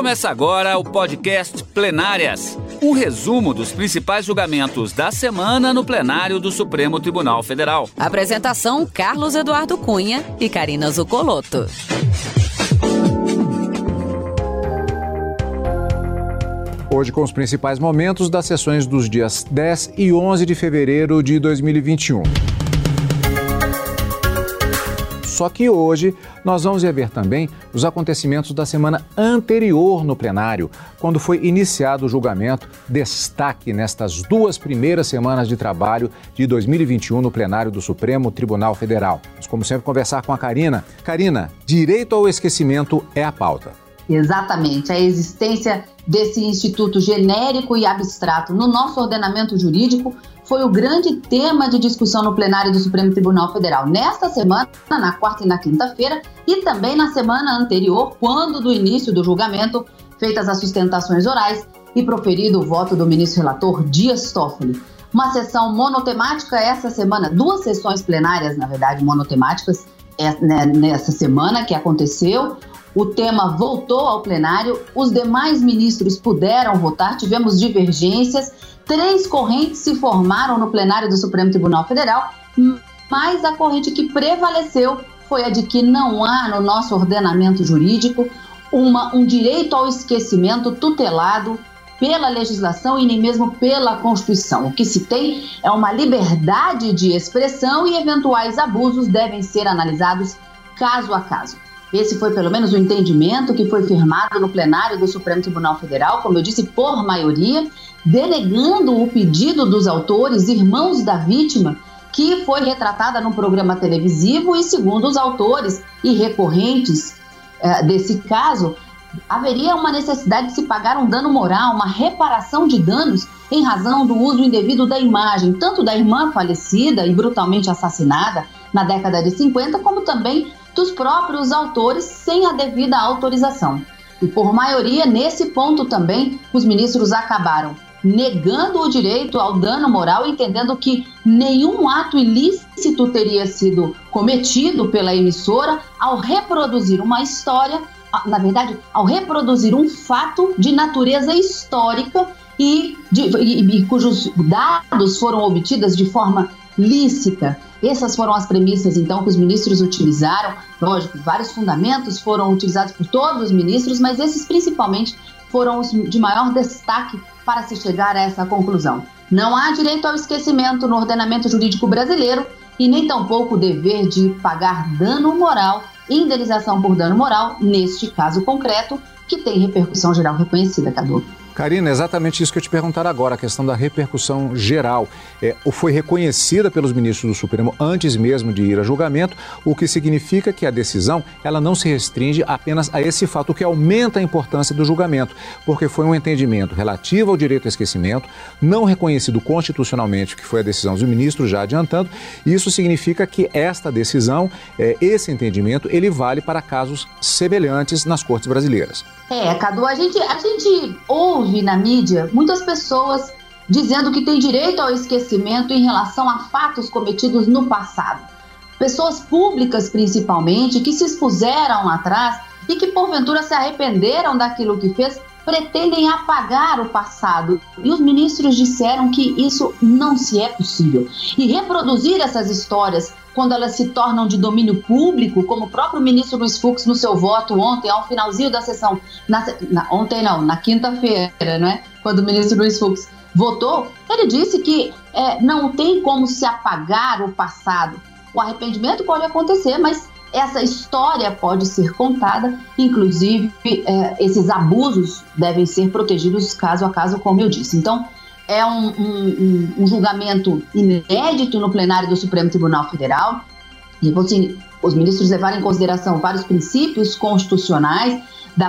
Começa agora o podcast Plenárias um resumo dos principais julgamentos da semana no plenário do Supremo Tribunal Federal. Apresentação: Carlos Eduardo Cunha e Karina Zucolotto. Hoje com os principais momentos das sessões dos dias 10 e 11 de fevereiro de 2021. Só que hoje nós vamos rever também os acontecimentos da semana anterior no plenário, quando foi iniciado o julgamento. Destaque nestas duas primeiras semanas de trabalho de 2021 no plenário do Supremo Tribunal Federal. Vamos, como sempre, conversar com a Karina. Karina, direito ao esquecimento é a pauta. Exatamente, a existência desse instituto genérico e abstrato no nosso ordenamento jurídico foi o grande tema de discussão no plenário do Supremo Tribunal Federal nesta semana, na quarta e na quinta-feira, e também na semana anterior, quando do início do julgamento, feitas as sustentações orais e proferido o voto do ministro relator Dias Toffoli. Uma sessão monotemática essa semana, duas sessões plenárias, na verdade, monotemáticas, é, né, nessa semana que aconteceu. O tema voltou ao plenário, os demais ministros puderam votar, tivemos divergências Três correntes se formaram no plenário do Supremo Tribunal Federal, mas a corrente que prevaleceu foi a de que não há no nosso ordenamento jurídico uma, um direito ao esquecimento tutelado pela legislação e nem mesmo pela Constituição. O que se tem é uma liberdade de expressão e eventuais abusos devem ser analisados caso a caso. Esse foi pelo menos o entendimento que foi firmado no plenário do Supremo Tribunal Federal, como eu disse, por maioria, delegando o pedido dos autores, irmãos da vítima, que foi retratada no programa televisivo e, segundo os autores e recorrentes eh, desse caso, haveria uma necessidade de se pagar um dano moral, uma reparação de danos em razão do uso indevido da imagem, tanto da irmã falecida e brutalmente assassinada na década de 50, como também dos próprios autores sem a devida autorização. E por maioria, nesse ponto também, os ministros acabaram negando o direito ao dano moral, entendendo que nenhum ato ilícito teria sido cometido pela emissora ao reproduzir uma história, na verdade, ao reproduzir um fato de natureza histórica e, de, e, e cujos dados foram obtidos de forma lícita. Essas foram as premissas, então, que os ministros utilizaram. Lógico, vários fundamentos foram utilizados por todos os ministros, mas esses principalmente foram os de maior destaque para se chegar a essa conclusão. Não há direito ao esquecimento no ordenamento jurídico brasileiro e nem tampouco o dever de pagar dano moral, indenização por dano moral, neste caso concreto, que tem repercussão geral reconhecida, Cadu. Karina, exatamente isso que eu te perguntar agora, a questão da repercussão geral. É, foi reconhecida pelos ministros do Supremo antes mesmo de ir a julgamento, o que significa que a decisão ela não se restringe apenas a esse fato, o que aumenta a importância do julgamento, porque foi um entendimento relativo ao direito ao esquecimento, não reconhecido constitucionalmente, que foi a decisão do ministro, já adiantando, isso significa que esta decisão, é, esse entendimento, ele vale para casos semelhantes nas cortes brasileiras. É, Cadu, a gente, a gente ouve na mídia muitas pessoas dizendo que tem direito ao esquecimento em relação a fatos cometidos no passado. Pessoas públicas, principalmente, que se expuseram atrás e que porventura se arrependeram daquilo que fez, pretendem apagar o passado. E os ministros disseram que isso não se é possível. E reproduzir essas histórias quando elas se tornam de domínio público, como o próprio ministro Luiz Fux no seu voto ontem, ao finalzinho da sessão, na, na, ontem não, na quinta-feira, né, quando o ministro Luiz Fux votou, ele disse que é, não tem como se apagar o passado. O arrependimento pode acontecer, mas essa história pode ser contada, inclusive é, esses abusos devem ser protegidos caso a caso, como eu disse. Então, é um, um, um, julgamento inédito no plenário do Supremo Tribunal Federal. E assim, os ministros levaram em consideração vários princípios constitucionais da,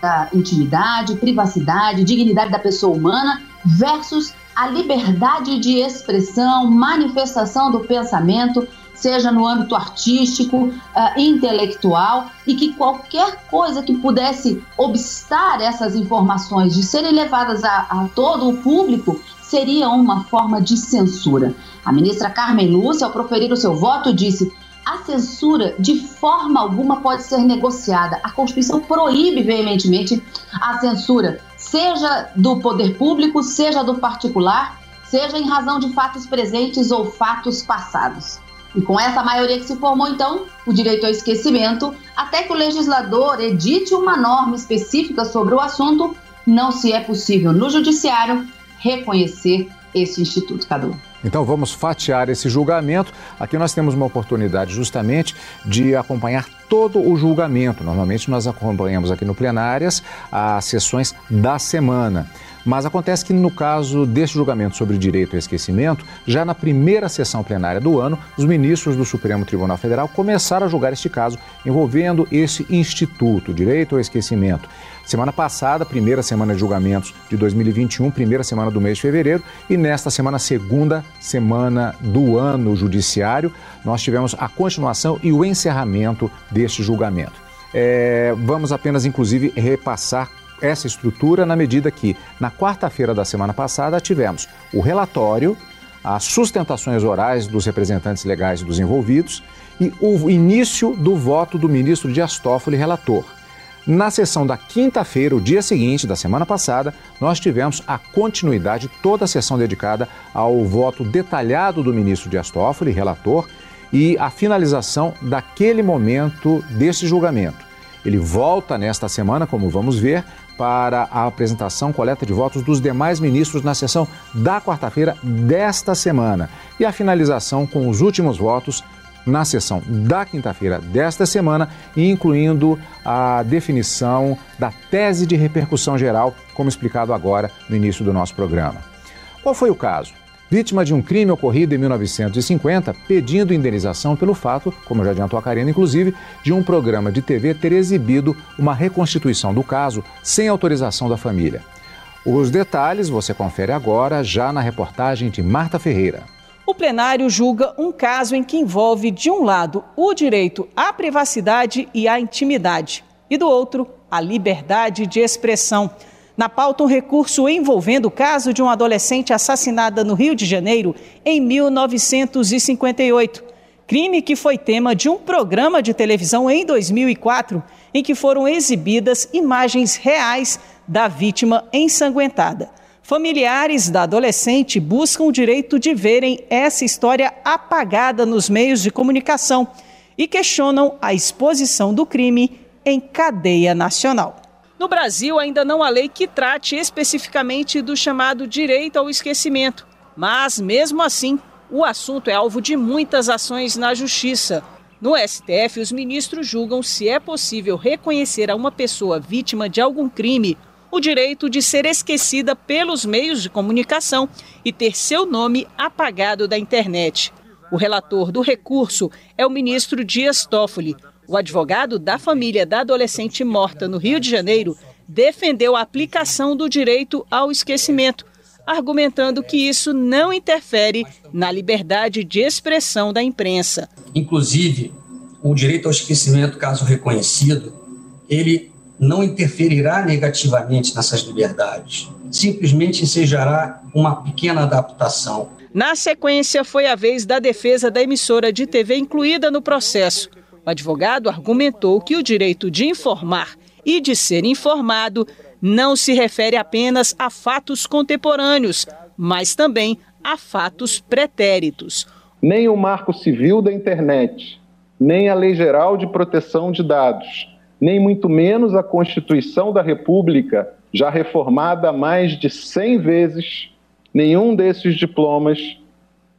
da intimidade, privacidade, dignidade da pessoa humana versus a liberdade de expressão, manifestação do pensamento, seja no âmbito artístico, uh, intelectual, e que qualquer coisa que pudesse obstar essas informações de serem levadas a, a todo o público seria uma forma de censura. A ministra Carmen Lúcia, ao proferir o seu voto, disse: A censura, de forma alguma, pode ser negociada. A Constituição proíbe veementemente a censura, seja do poder público, seja do particular, seja em razão de fatos presentes ou fatos passados. E com essa maioria que se formou, então, o direito ao esquecimento, até que o legislador edite uma norma específica sobre o assunto, não se é possível no judiciário reconhecer esse instituto, Cadu. Então vamos fatiar esse julgamento. Aqui nós temos uma oportunidade justamente de acompanhar todo o julgamento. Normalmente nós acompanhamos aqui no Plenárias as sessões da semana. Mas acontece que no caso deste julgamento sobre direito ao esquecimento, já na primeira sessão plenária do ano, os ministros do Supremo Tribunal Federal começaram a julgar este caso envolvendo esse instituto, direito ao esquecimento. Semana passada, primeira semana de julgamentos de 2021, primeira semana do mês de fevereiro, e nesta semana, segunda semana do ano judiciário, nós tivemos a continuação e o encerramento deste julgamento. É, vamos apenas, inclusive, repassar essa estrutura na medida que, na quarta-feira da semana passada, tivemos o relatório, as sustentações orais dos representantes legais dos envolvidos e o início do voto do ministro Dias Toffoli, relator. Na sessão da quinta-feira, o dia seguinte da semana passada, nós tivemos a continuidade, toda a sessão dedicada ao voto detalhado do ministro Dias Toffoli, relator, e a finalização daquele momento desse julgamento. Ele volta nesta semana, como vamos ver, para a apresentação, coleta de votos dos demais ministros na sessão da quarta-feira desta semana e a finalização com os últimos votos na sessão da quinta-feira desta semana, incluindo a definição da tese de repercussão geral, como explicado agora no início do nosso programa. Qual foi o caso? Vítima de um crime ocorrido em 1950, pedindo indenização pelo fato, como já adiantou a Karina, inclusive, de um programa de TV ter exibido uma reconstituição do caso sem autorização da família. Os detalhes você confere agora, já na reportagem de Marta Ferreira. O plenário julga um caso em que envolve, de um lado, o direito à privacidade e à intimidade, e do outro, a liberdade de expressão. Na pauta, um recurso envolvendo o caso de uma adolescente assassinada no Rio de Janeiro em 1958. Crime que foi tema de um programa de televisão em 2004, em que foram exibidas imagens reais da vítima ensanguentada. Familiares da adolescente buscam o direito de verem essa história apagada nos meios de comunicação e questionam a exposição do crime em cadeia nacional. No Brasil, ainda não há lei que trate especificamente do chamado direito ao esquecimento. Mas, mesmo assim, o assunto é alvo de muitas ações na Justiça. No STF, os ministros julgam se é possível reconhecer a uma pessoa vítima de algum crime o direito de ser esquecida pelos meios de comunicação e ter seu nome apagado da internet. O relator do recurso é o ministro Dias Toffoli, o advogado da família da adolescente morta no Rio de Janeiro defendeu a aplicação do direito ao esquecimento, argumentando que isso não interfere na liberdade de expressão da imprensa. Inclusive, o direito ao esquecimento, caso reconhecido, ele não interferirá negativamente nessas liberdades. Simplesmente ensejará uma pequena adaptação. Na sequência, foi a vez da defesa da emissora de TV incluída no processo. O advogado argumentou que o direito de informar e de ser informado não se refere apenas a fatos contemporâneos, mas também a fatos pretéritos. Nem o Marco Civil da Internet, nem a Lei Geral de Proteção de Dados, nem muito menos a Constituição da República, já reformada mais de 100 vezes, nenhum desses diplomas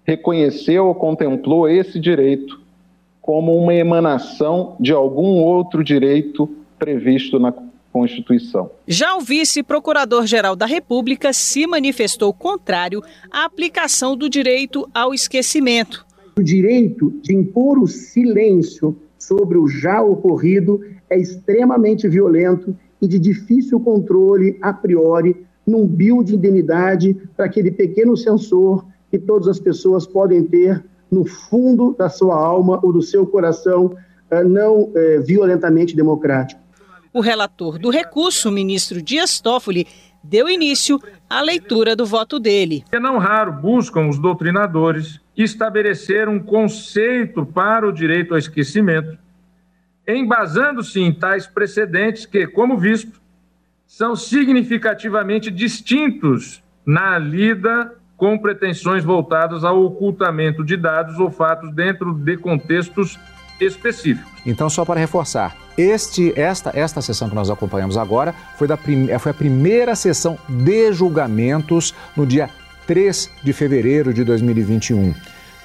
reconheceu ou contemplou esse direito como uma emanação de algum outro direito previsto na Constituição. Já o vice-procurador-geral da República se manifestou contrário à aplicação do direito ao esquecimento. O direito de impor o silêncio sobre o já ocorrido é extremamente violento e de difícil controle a priori num bio de indemnidade para aquele pequeno sensor que todas as pessoas podem ter no fundo da sua alma ou do seu coração eh, não eh, violentamente democrático. O relator do recurso, o ministro Dias Toffoli, deu início à leitura do voto dele. É não raro buscam os doutrinadores estabelecer um conceito para o direito ao esquecimento, embasando-se em tais precedentes que, como visto, são significativamente distintos na lida com pretensões voltadas ao ocultamento de dados ou fatos dentro de contextos específicos. Então, só para reforçar, este, esta, esta sessão que nós acompanhamos agora foi, da prim, foi a primeira sessão de julgamentos no dia 3 de fevereiro de 2021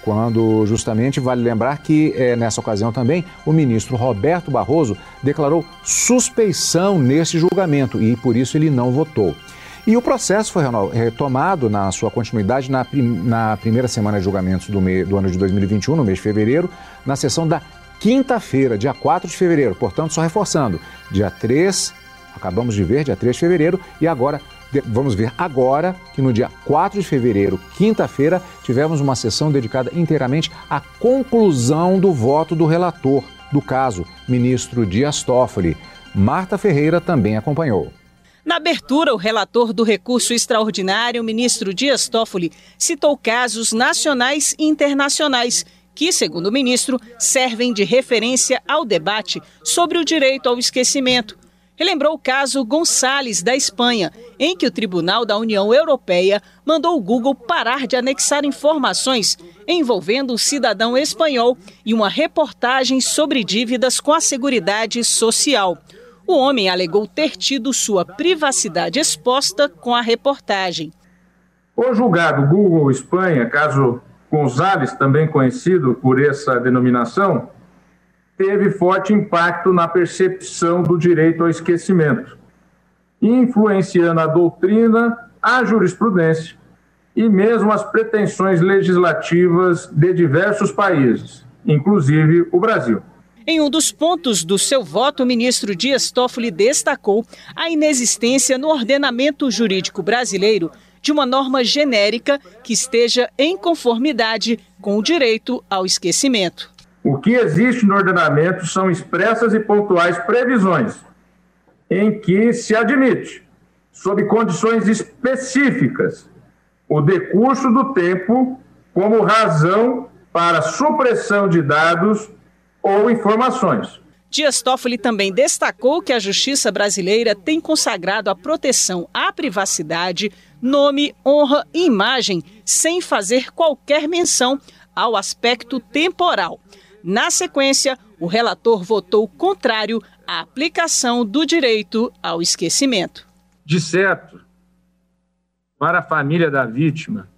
quando justamente vale lembrar que é, nessa ocasião também o ministro Roberto Barroso declarou suspeição nesse julgamento e por isso ele não votou. E o processo foi retomado na sua continuidade na, prim na primeira semana de julgamentos do, do ano de 2021, no mês de fevereiro, na sessão da quinta-feira, dia 4 de fevereiro. Portanto, só reforçando, dia 3, acabamos de ver, dia 3 de fevereiro, e agora vamos ver agora que no dia 4 de fevereiro, quinta-feira, tivemos uma sessão dedicada inteiramente à conclusão do voto do relator do caso, ministro Dias Toffoli. Marta Ferreira também acompanhou. Na abertura, o relator do recurso extraordinário, o ministro Dias Toffoli, citou casos nacionais e internacionais que, segundo o ministro, servem de referência ao debate sobre o direito ao esquecimento. Relembrou o caso Gonçalves, da Espanha, em que o Tribunal da União Europeia mandou o Google parar de anexar informações envolvendo um cidadão espanhol e uma reportagem sobre dívidas com a Seguridade Social. O homem alegou ter tido sua privacidade exposta com a reportagem. O julgado Google Espanha, caso Gonzales, também conhecido por essa denominação, teve forte impacto na percepção do direito ao esquecimento, influenciando a doutrina, a jurisprudência e mesmo as pretensões legislativas de diversos países, inclusive o Brasil. Em um dos pontos do seu voto, o ministro Dias Toffoli destacou a inexistência no ordenamento jurídico brasileiro de uma norma genérica que esteja em conformidade com o direito ao esquecimento. O que existe no ordenamento são expressas e pontuais previsões em que se admite, sob condições específicas, o decurso do tempo como razão para supressão de dados ou informações. Dias Toffoli também destacou que a justiça brasileira tem consagrado a proteção à privacidade, nome, honra e imagem, sem fazer qualquer menção ao aspecto temporal. Na sequência, o relator votou contrário à aplicação do direito ao esquecimento. De certo, para a família da vítima,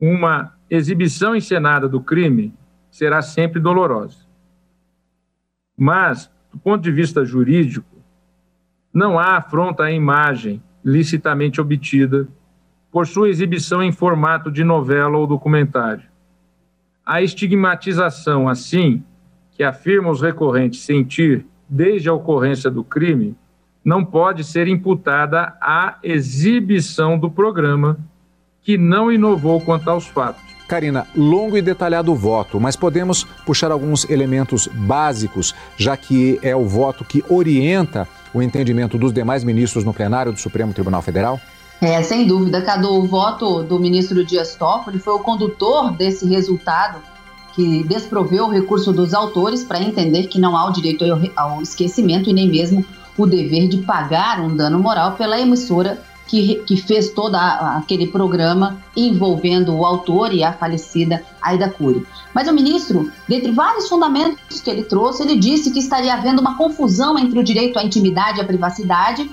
uma exibição encenada do crime será sempre dolorosa. Mas, do ponto de vista jurídico, não há afronta à imagem licitamente obtida por sua exibição em formato de novela ou documentário. A estigmatização, assim, que afirma os recorrentes sentir desde a ocorrência do crime, não pode ser imputada à exibição do programa, que não inovou quanto aos fatos. Karina, longo e detalhado o voto, mas podemos puxar alguns elementos básicos, já que é o voto que orienta o entendimento dos demais ministros no plenário do Supremo Tribunal Federal? É, sem dúvida, Cadu, o voto do ministro Dias Toffoli foi o condutor desse resultado que desproveu o recurso dos autores para entender que não há o direito ao esquecimento e nem mesmo o dever de pagar um dano moral pela emissora que, que fez todo aquele programa envolvendo o autor e a falecida Aida Cury. Mas o ministro, dentre vários fundamentos que ele trouxe, ele disse que estaria havendo uma confusão entre o direito à intimidade e à privacidade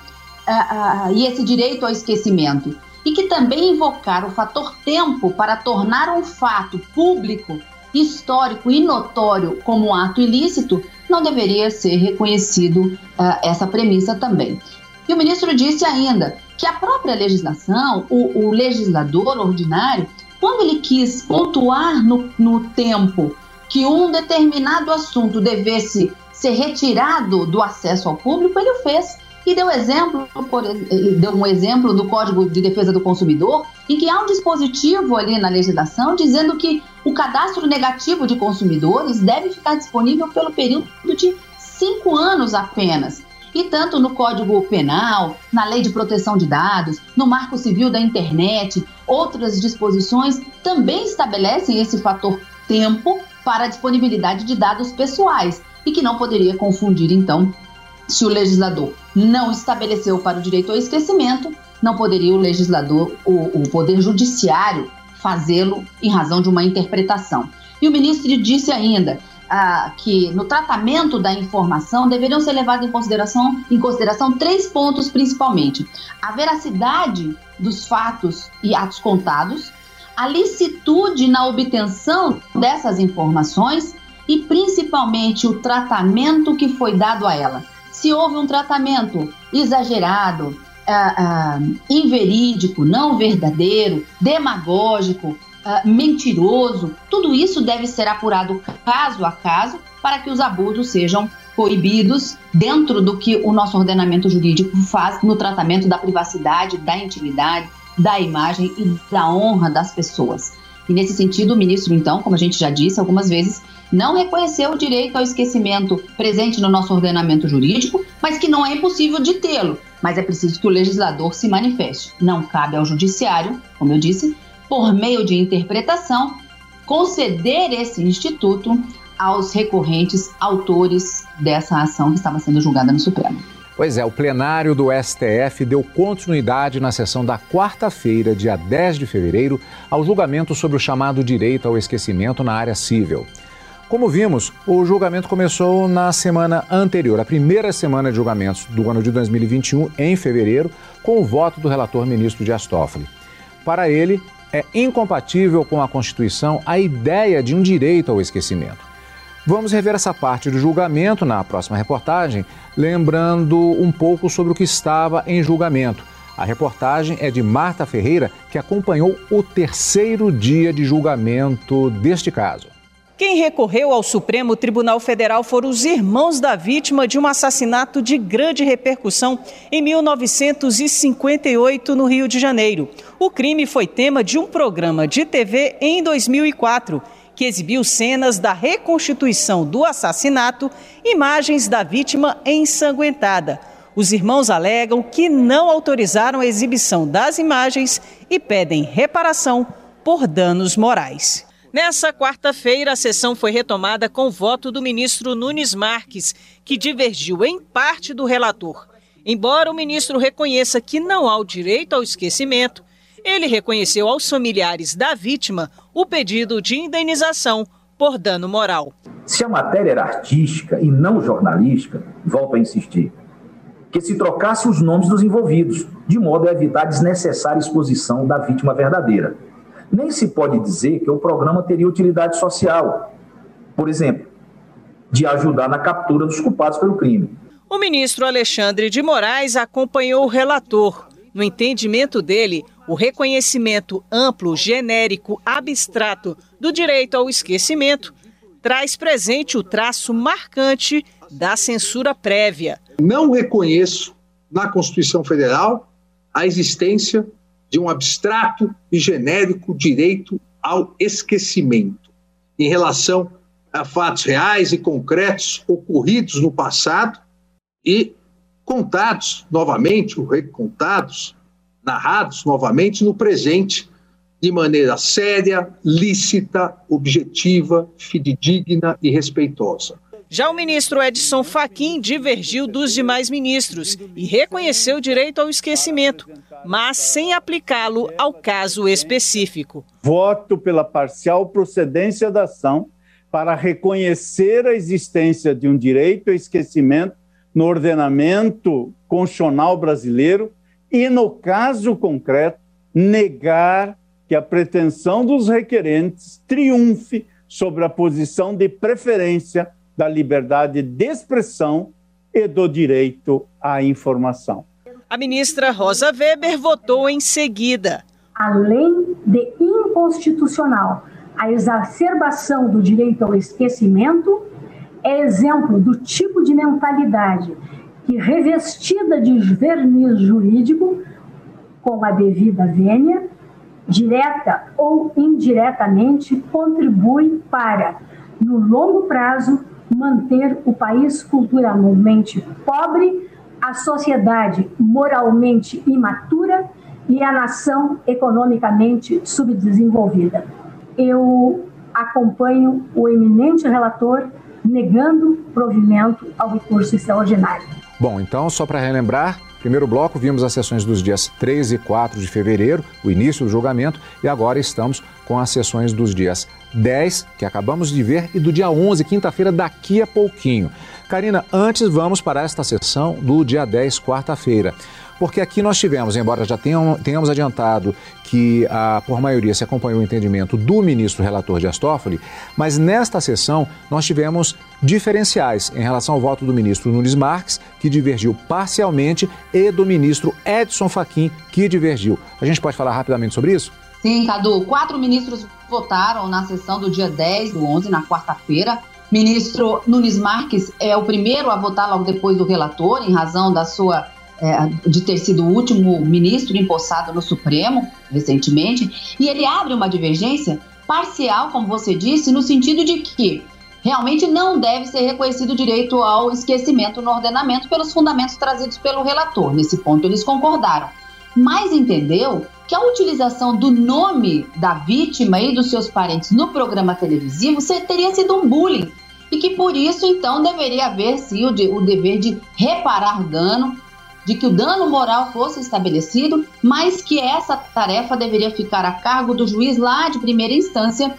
e esse direito ao esquecimento. E que também invocar o fator tempo para tornar um fato público, histórico e notório como um ato ilícito não deveria ser reconhecido uh, essa premissa também. E o ministro disse ainda que a própria legislação, o, o legislador ordinário, quando ele quis pontuar no, no tempo que um determinado assunto devesse ser retirado do acesso ao público, ele o fez. E deu exemplo, por, deu um exemplo do Código de Defesa do Consumidor, em que há um dispositivo ali na legislação dizendo que o cadastro negativo de consumidores deve ficar disponível pelo período de cinco anos apenas. E tanto no Código Penal, na Lei de Proteção de Dados, no Marco Civil da Internet, outras disposições também estabelecem esse fator tempo para a disponibilidade de dados pessoais e que não poderia confundir, então, se o legislador não estabeleceu para o direito ao esquecimento, não poderia o legislador, o, o Poder Judiciário, fazê-lo em razão de uma interpretação. E o ministro disse ainda ah, que no tratamento da informação deveriam ser levados em consideração, em consideração três pontos principalmente: a veracidade dos fatos e atos contados, a licitude na obtenção dessas informações e principalmente o tratamento que foi dado a ela. Se houve um tratamento exagerado, ah, ah, inverídico, não verdadeiro, demagógico, ah, mentiroso, tudo isso deve ser apurado caso a caso para que os abusos sejam coibidos dentro do que o nosso ordenamento jurídico faz no tratamento da privacidade, da intimidade, da imagem e da honra das pessoas. E nesse sentido, o ministro, então, como a gente já disse algumas vezes, não reconheceu o direito ao esquecimento presente no nosso ordenamento jurídico, mas que não é impossível de tê-lo. Mas é preciso que o legislador se manifeste. Não cabe ao judiciário, como eu disse, por meio de interpretação, conceder esse instituto aos recorrentes autores dessa ação que estava sendo julgada no Supremo. Pois é, o plenário do STF deu continuidade na sessão da quarta-feira, dia 10 de fevereiro, ao julgamento sobre o chamado direito ao esquecimento na área civil. Como vimos, o julgamento começou na semana anterior, a primeira semana de julgamentos do ano de 2021, em fevereiro, com o voto do relator ministro Dias Toffoli. Para ele, é incompatível com a Constituição a ideia de um direito ao esquecimento. Vamos rever essa parte do julgamento na próxima reportagem, lembrando um pouco sobre o que estava em julgamento. A reportagem é de Marta Ferreira, que acompanhou o terceiro dia de julgamento deste caso. Quem recorreu ao Supremo Tribunal Federal foram os irmãos da vítima de um assassinato de grande repercussão em 1958 no Rio de Janeiro. O crime foi tema de um programa de TV em 2004 que exibiu cenas da reconstituição do assassinato, imagens da vítima ensanguentada. Os irmãos alegam que não autorizaram a exibição das imagens e pedem reparação por danos morais. Nessa quarta-feira, a sessão foi retomada com voto do ministro Nunes Marques, que divergiu em parte do relator. Embora o ministro reconheça que não há o direito ao esquecimento, ele reconheceu aos familiares da vítima o pedido de indenização por dano moral. Se a matéria era artística e não jornalística, volto a insistir, que se trocasse os nomes dos envolvidos, de modo a evitar desnecessária exposição da vítima verdadeira. Nem se pode dizer que o programa teria utilidade social, por exemplo, de ajudar na captura dos culpados pelo crime. O ministro Alexandre de Moraes acompanhou o relator. No entendimento dele, o reconhecimento amplo, genérico, abstrato do direito ao esquecimento traz presente o traço marcante da censura prévia. Não reconheço na Constituição Federal a existência de um abstrato e genérico direito ao esquecimento em relação a fatos reais e concretos ocorridos no passado e contados novamente, ou recontados narrados novamente no presente, de maneira séria, lícita, objetiva, fidedigna e respeitosa. Já o ministro Edson Fachin divergiu dos demais ministros e reconheceu o direito ao esquecimento, mas sem aplicá-lo ao caso específico. Voto pela parcial procedência da ação para reconhecer a existência de um direito ao esquecimento no ordenamento constitucional brasileiro e, no caso concreto, negar que a pretensão dos requerentes triunfe sobre a posição de preferência da liberdade de expressão e do direito à informação. A ministra Rosa Weber votou em seguida. Além de inconstitucional, a exacerbação do direito ao esquecimento é exemplo do tipo de mentalidade que, revestida de verniz jurídico, com a devida vênia, direta ou indiretamente, contribui para, no longo prazo, manter o país culturalmente pobre, a sociedade moralmente imatura e a nação economicamente subdesenvolvida. Eu acompanho o eminente relator negando provimento ao recurso extraordinário. Bom, então, só para relembrar, primeiro bloco, vimos as sessões dos dias 3 e 4 de fevereiro, o início do julgamento, e agora estamos com as sessões dos dias 10, que acabamos de ver, e do dia 11, quinta-feira, daqui a pouquinho. Karina, antes vamos para esta sessão do dia 10, quarta-feira porque aqui nós tivemos, embora já tenhamos adiantado que a, por maioria se acompanhou o entendimento do ministro relator de Astófoli, mas nesta sessão nós tivemos diferenciais em relação ao voto do ministro Nunes Marques, que divergiu parcialmente, e do ministro Edson Fachin, que divergiu. A gente pode falar rapidamente sobre isso? Sim, Cadu. Quatro ministros votaram na sessão do dia 10 do 11, na quarta-feira. Ministro Nunes Marques é o primeiro a votar logo depois do relator, em razão da sua é, de ter sido o último ministro empossado no Supremo recentemente, e ele abre uma divergência parcial, como você disse, no sentido de que realmente não deve ser reconhecido o direito ao esquecimento no ordenamento pelos fundamentos trazidos pelo relator. Nesse ponto, eles concordaram. Mas entendeu que a utilização do nome da vítima e dos seus parentes no programa televisivo teria sido um bullying e que por isso então deveria haver sim o, de, o dever de reparar dano de que o dano moral fosse estabelecido, mas que essa tarefa deveria ficar a cargo do juiz lá de primeira instância,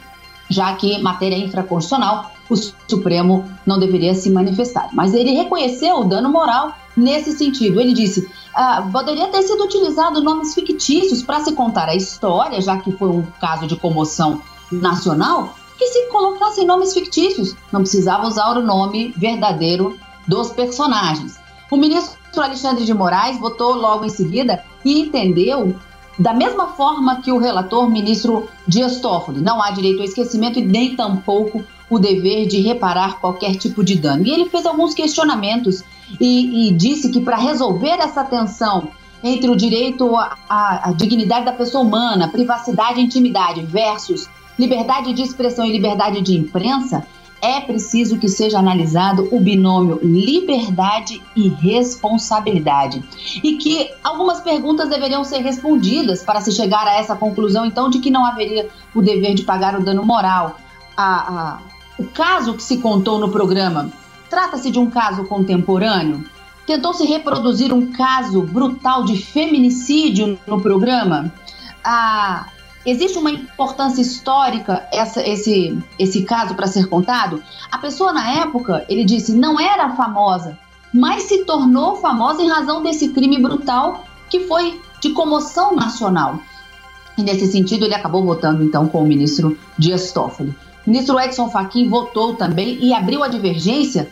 já que matéria infraconstitucional o Supremo não deveria se manifestar. Mas ele reconheceu o dano moral nesse sentido. Ele disse: ah, poderia ter sido utilizado nomes fictícios para se contar a história, já que foi um caso de comoção nacional, que se colocassem nomes fictícios, não precisava usar o nome verdadeiro dos personagens. O ministro Alexandre de Moraes votou logo em seguida e entendeu da mesma forma que o relator ministro Dias Toffoli, não há direito ao esquecimento e nem tampouco o dever de reparar qualquer tipo de dano. E ele fez alguns questionamentos e, e disse que para resolver essa tensão entre o direito à, à dignidade da pessoa humana, privacidade e intimidade versus liberdade de expressão e liberdade de imprensa, é preciso que seja analisado o binômio liberdade e responsabilidade. E que algumas perguntas deveriam ser respondidas para se chegar a essa conclusão, então, de que não haveria o dever de pagar o dano moral. A, a, o caso que se contou no programa trata-se de um caso contemporâneo? Tentou-se reproduzir um caso brutal de feminicídio no programa? A, Existe uma importância histórica essa, esse, esse caso para ser contado? A pessoa na época, ele disse, não era famosa, mas se tornou famosa em razão desse crime brutal que foi de comoção nacional. E nesse sentido, ele acabou votando então com o ministro Dias Toffoli. Ministro Edson Fachin votou também e abriu a divergência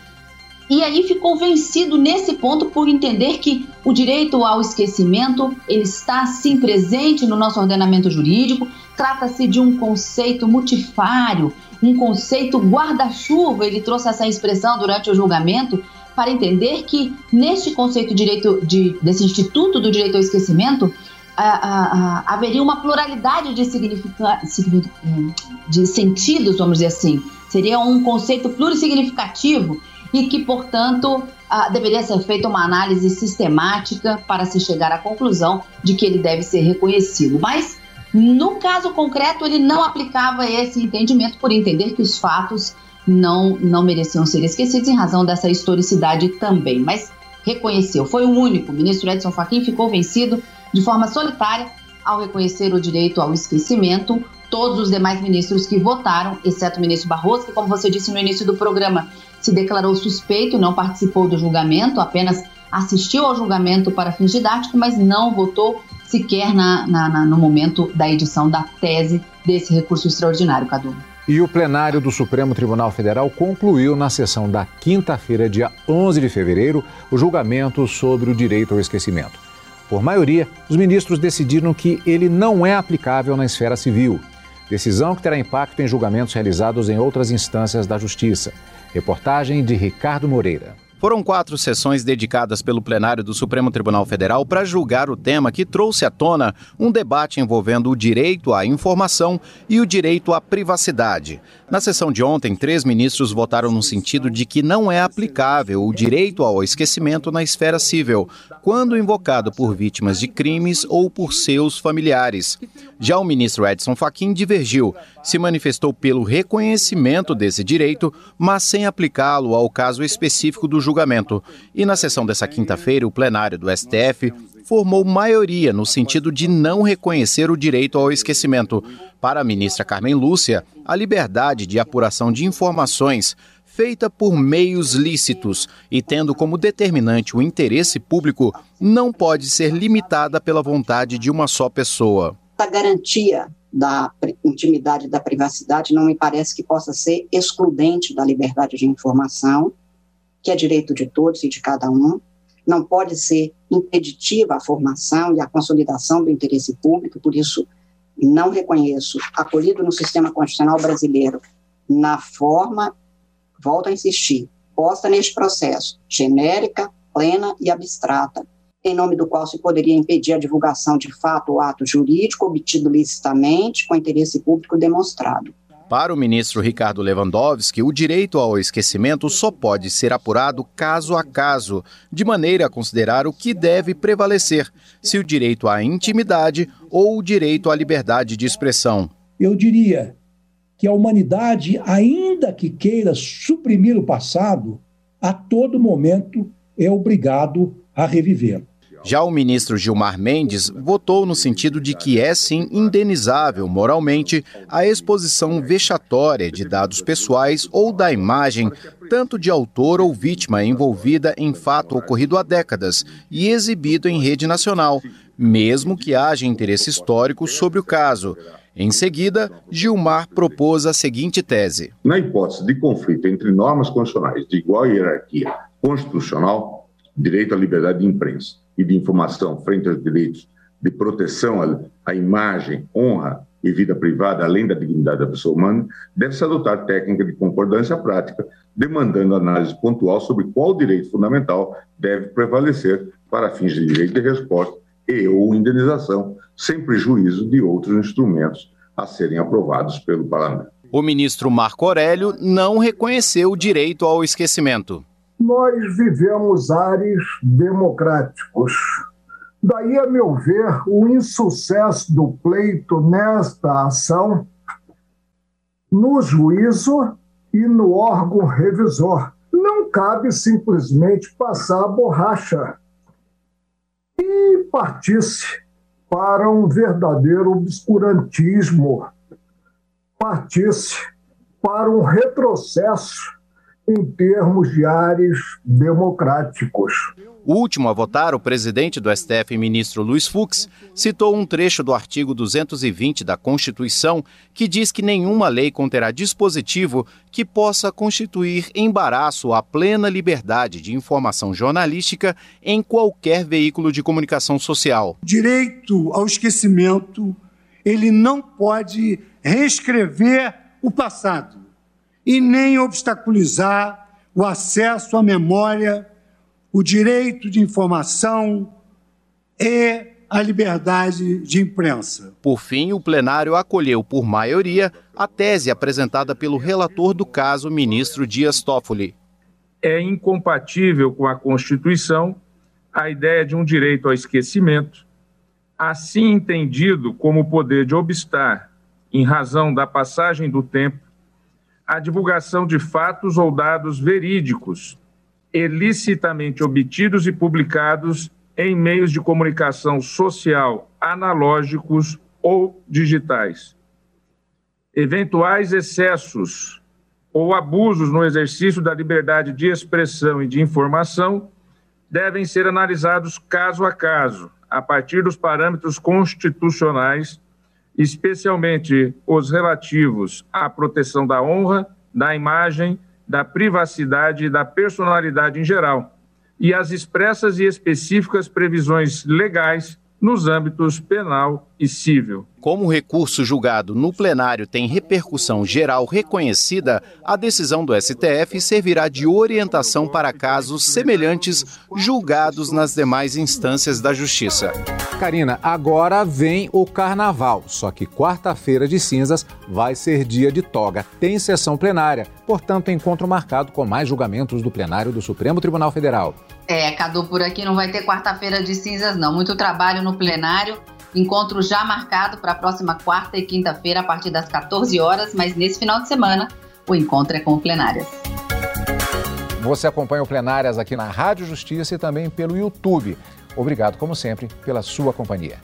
e aí ficou vencido nesse ponto por entender que o direito ao esquecimento ele está sim presente no nosso ordenamento jurídico. Trata-se de um conceito multifário, um conceito guarda-chuva. Ele trouxe essa expressão durante o julgamento para entender que neste conceito de direito de, desse instituto do direito ao esquecimento haveria uma pluralidade de, de sentidos, vamos dizer assim. Seria um conceito plurissignificativo e que, portanto, deveria ser feita uma análise sistemática para se chegar à conclusão de que ele deve ser reconhecido. Mas, no caso concreto, ele não aplicava esse entendimento por entender que os fatos não, não mereciam ser esquecidos em razão dessa historicidade também. Mas reconheceu, foi o único. O ministro Edson Fachin ficou vencido de forma solitária ao reconhecer o direito ao esquecimento, todos os demais ministros que votaram, exceto o ministro Barroso, que, como você disse no início do programa, se declarou suspeito, não participou do julgamento, apenas assistiu ao julgamento para fins didáticos, mas não votou sequer na, na, na, no momento da edição da tese desse recurso extraordinário, Cadu. E o plenário do Supremo Tribunal Federal concluiu na sessão da quinta-feira, dia 11 de fevereiro, o julgamento sobre o direito ao esquecimento. Por maioria, os ministros decidiram que ele não é aplicável na esfera civil. Decisão que terá impacto em julgamentos realizados em outras instâncias da Justiça. Reportagem de Ricardo Moreira. Foram quatro sessões dedicadas pelo plenário do Supremo Tribunal Federal para julgar o tema que trouxe à tona um debate envolvendo o direito à informação e o direito à privacidade. Na sessão de ontem, três ministros votaram no sentido de que não é aplicável o direito ao esquecimento na esfera civil, quando invocado por vítimas de crimes ou por seus familiares. Já o ministro Edson Fachin divergiu, se manifestou pelo reconhecimento desse direito, mas sem aplicá-lo ao caso específico do julgamento. E na sessão dessa quinta-feira, o plenário do STF formou maioria no sentido de não reconhecer o direito ao esquecimento. Para a ministra Carmen Lúcia, a liberdade de apuração de informações feita por meios lícitos e tendo como determinante o interesse público, não pode ser limitada pela vontade de uma só pessoa. A garantia da intimidade da privacidade não me parece que possa ser excludente da liberdade de informação, que é direito de todos e de cada um, não pode ser impeditiva a formação e a consolidação do interesse público, por isso não reconheço, acolhido no sistema constitucional brasileiro, na forma, volto a insistir, posta neste processo, genérica, plena e abstrata, em nome do qual se poderia impedir a divulgação de fato ou ato jurídico obtido licitamente com interesse público demonstrado. Para o ministro Ricardo Lewandowski, o direito ao esquecimento só pode ser apurado caso a caso, de maneira a considerar o que deve prevalecer, se o direito à intimidade ou o direito à liberdade de expressão. Eu diria que a humanidade, ainda que queira suprimir o passado, a todo momento é obrigado a revivê-lo. Já o ministro Gilmar Mendes votou no sentido de que é sim indenizável moralmente a exposição vexatória de dados pessoais ou da imagem, tanto de autor ou vítima envolvida em fato ocorrido há décadas e exibido em rede nacional, mesmo que haja interesse histórico sobre o caso. Em seguida, Gilmar propôs a seguinte tese: Na hipótese de conflito entre normas constitucionais de igual hierarquia constitucional, direito à liberdade de imprensa e de informação frente aos direitos de proteção à, imagem, honra e vida privada, além da dignidade da pessoa humana, deve-se adotar técnica de concordância prática, demandando análise pontual sobre qual direito fundamental deve prevalecer para fins de direito de resposta e ou indenização, sem prejuízo de outros instrumentos a serem aprovados pelo Parlamento. O ministro Marco Aurélio não reconheceu o direito ao esquecimento nós vivemos ares democráticos. Daí, a meu ver, o insucesso do pleito nesta ação no juízo e no órgão revisor. Não cabe simplesmente passar a borracha e partisse para um verdadeiro obscurantismo, partisse para um retrocesso em termos de ares democráticos. O último a votar, o presidente do STF, ministro Luiz Fux, citou um trecho do artigo 220 da Constituição que diz que nenhuma lei conterá dispositivo que possa constituir embaraço à plena liberdade de informação jornalística em qualquer veículo de comunicação social. Direito ao esquecimento, ele não pode reescrever o passado e nem obstaculizar o acesso à memória, o direito de informação e a liberdade de imprensa. Por fim, o plenário acolheu por maioria a tese apresentada pelo relator do caso, ministro Dias Toffoli. É incompatível com a Constituição a ideia de um direito ao esquecimento, assim entendido como o poder de obstar, em razão da passagem do tempo, a divulgação de fatos ou dados verídicos, ilicitamente obtidos e publicados em meios de comunicação social analógicos ou digitais. Eventuais excessos ou abusos no exercício da liberdade de expressão e de informação devem ser analisados caso a caso, a partir dos parâmetros constitucionais especialmente os relativos à proteção da honra, da imagem, da privacidade e da personalidade em geral, e as expressas e específicas previsões legais nos âmbitos penal e civil. Como o recurso julgado no plenário tem repercussão geral reconhecida, a decisão do STF servirá de orientação para casos semelhantes julgados nas demais instâncias da Justiça. Karina, agora vem o carnaval, só que quarta-feira de cinzas vai ser dia de toga. Tem sessão plenária, portanto, encontro marcado com mais julgamentos do plenário do Supremo Tribunal Federal. É, Cadu, por aqui não vai ter quarta-feira de cinzas, não. Muito trabalho no plenário. Encontro já marcado para a próxima quarta e quinta-feira, a partir das 14 horas, mas nesse final de semana o encontro é com plenárias. Você acompanha o Plenárias aqui na Rádio Justiça e também pelo YouTube. Obrigado, como sempre, pela sua companhia.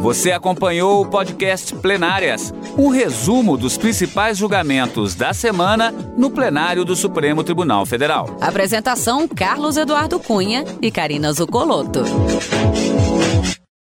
Você acompanhou o podcast Plenárias, um resumo dos principais julgamentos da semana no plenário do Supremo Tribunal Federal. Apresentação: Carlos Eduardo Cunha e Karina Zucolotto.